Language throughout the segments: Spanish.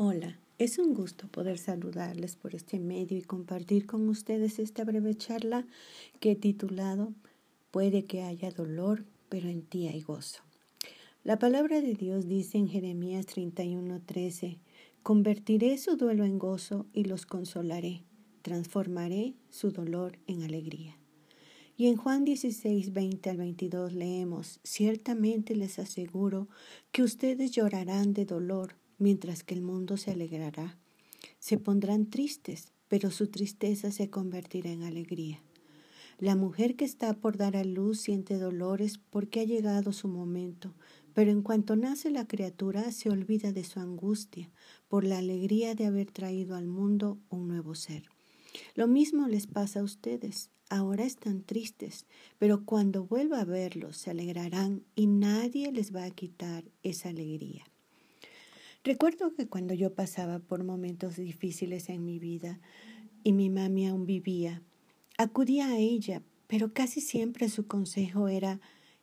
Hola, es un gusto poder saludarles por este medio y compartir con ustedes esta breve charla que he titulado Puede que haya dolor, pero en ti hay gozo. La palabra de Dios dice en Jeremías 31:13, Convertiré su duelo en gozo y los consolaré, transformaré su dolor en alegría. Y en Juan 16, 20 al 22 leemos, Ciertamente les aseguro que ustedes llorarán de dolor mientras que el mundo se alegrará. Se pondrán tristes, pero su tristeza se convertirá en alegría. La mujer que está por dar a luz siente dolores porque ha llegado su momento, pero en cuanto nace la criatura se olvida de su angustia por la alegría de haber traído al mundo un nuevo ser. Lo mismo les pasa a ustedes. Ahora están tristes, pero cuando vuelva a verlos se alegrarán y nadie les va a quitar esa alegría. Recuerdo que cuando yo pasaba por momentos difíciles en mi vida y mi mami aún vivía, acudía a ella, pero casi siempre su consejo era,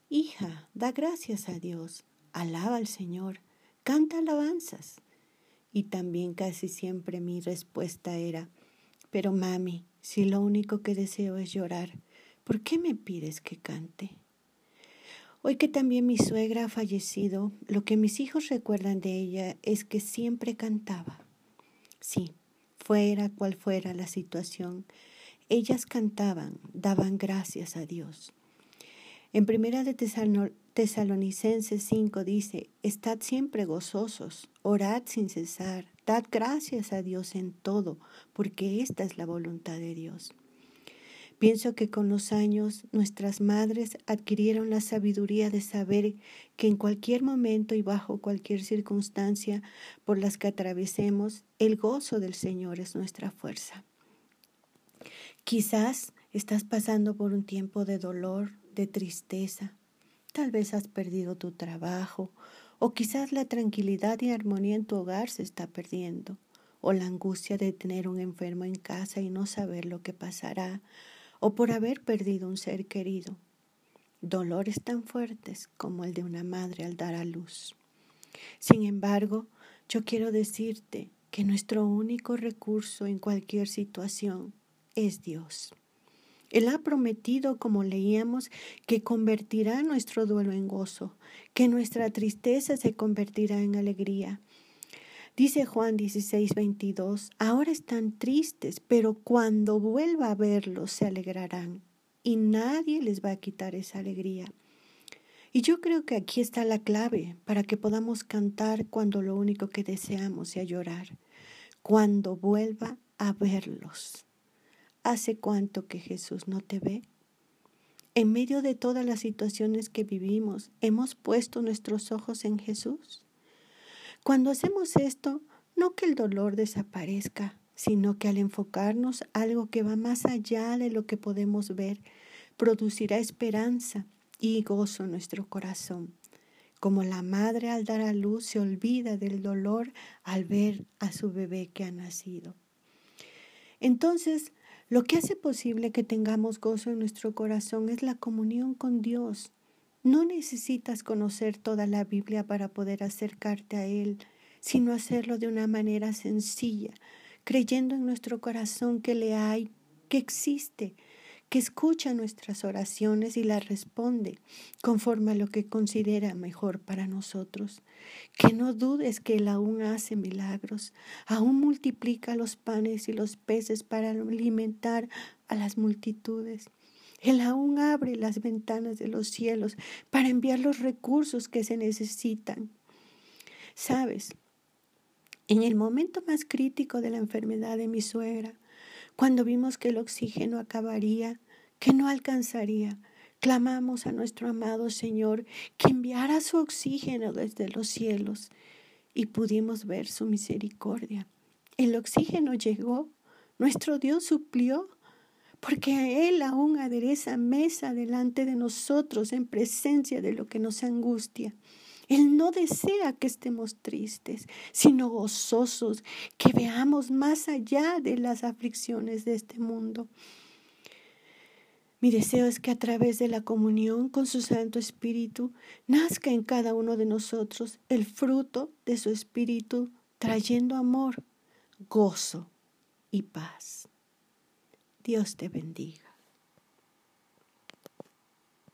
hija, da gracias a Dios, alaba al Señor, canta alabanzas. Y también casi siempre mi respuesta era, pero mami, si lo único que deseo es llorar, ¿por qué me pides que cante? Hoy que también mi suegra ha fallecido, lo que mis hijos recuerdan de ella es que siempre cantaba. Sí, fuera cual fuera la situación, ellas cantaban, daban gracias a Dios. En primera de Tesalonicenses 5 dice, Estad siempre gozosos, orad sin cesar, dad gracias a Dios en todo, porque esta es la voluntad de Dios. Pienso que con los años nuestras madres adquirieron la sabiduría de saber que en cualquier momento y bajo cualquier circunstancia por las que atravesemos, el gozo del Señor es nuestra fuerza. Quizás estás pasando por un tiempo de dolor, de tristeza. Tal vez has perdido tu trabajo o quizás la tranquilidad y armonía en tu hogar se está perdiendo o la angustia de tener un enfermo en casa y no saber lo que pasará o por haber perdido un ser querido. Dolores tan fuertes como el de una madre al dar a luz. Sin embargo, yo quiero decirte que nuestro único recurso en cualquier situación es Dios. Él ha prometido, como leíamos, que convertirá nuestro duelo en gozo, que nuestra tristeza se convertirá en alegría, Dice Juan 16, 22, ahora están tristes, pero cuando vuelva a verlos se alegrarán y nadie les va a quitar esa alegría. Y yo creo que aquí está la clave para que podamos cantar cuando lo único que deseamos sea llorar, cuando vuelva a verlos. ¿Hace cuánto que Jesús no te ve? En medio de todas las situaciones que vivimos, ¿hemos puesto nuestros ojos en Jesús? Cuando hacemos esto, no que el dolor desaparezca, sino que al enfocarnos algo que va más allá de lo que podemos ver, producirá esperanza y gozo en nuestro corazón. Como la madre al dar a luz se olvida del dolor al ver a su bebé que ha nacido. Entonces, lo que hace posible que tengamos gozo en nuestro corazón es la comunión con Dios, no necesitas conocer toda la Biblia para poder acercarte a Él, sino hacerlo de una manera sencilla, creyendo en nuestro corazón que le hay, que existe, que escucha nuestras oraciones y las responde conforme a lo que considera mejor para nosotros. Que no dudes que Él aún hace milagros, aún multiplica los panes y los peces para alimentar a las multitudes. Él aún abre las ventanas de los cielos para enviar los recursos que se necesitan. Sabes, en el momento más crítico de la enfermedad de mi suegra, cuando vimos que el oxígeno acabaría, que no alcanzaría, clamamos a nuestro amado Señor que enviara su oxígeno desde los cielos y pudimos ver su misericordia. El oxígeno llegó, nuestro Dios suplió porque Él aún adereza mesa delante de nosotros en presencia de lo que nos angustia. Él no desea que estemos tristes, sino gozosos, que veamos más allá de las aflicciones de este mundo. Mi deseo es que a través de la comunión con su Santo Espíritu nazca en cada uno de nosotros el fruto de su Espíritu trayendo amor, gozo y paz. Dios te bendiga.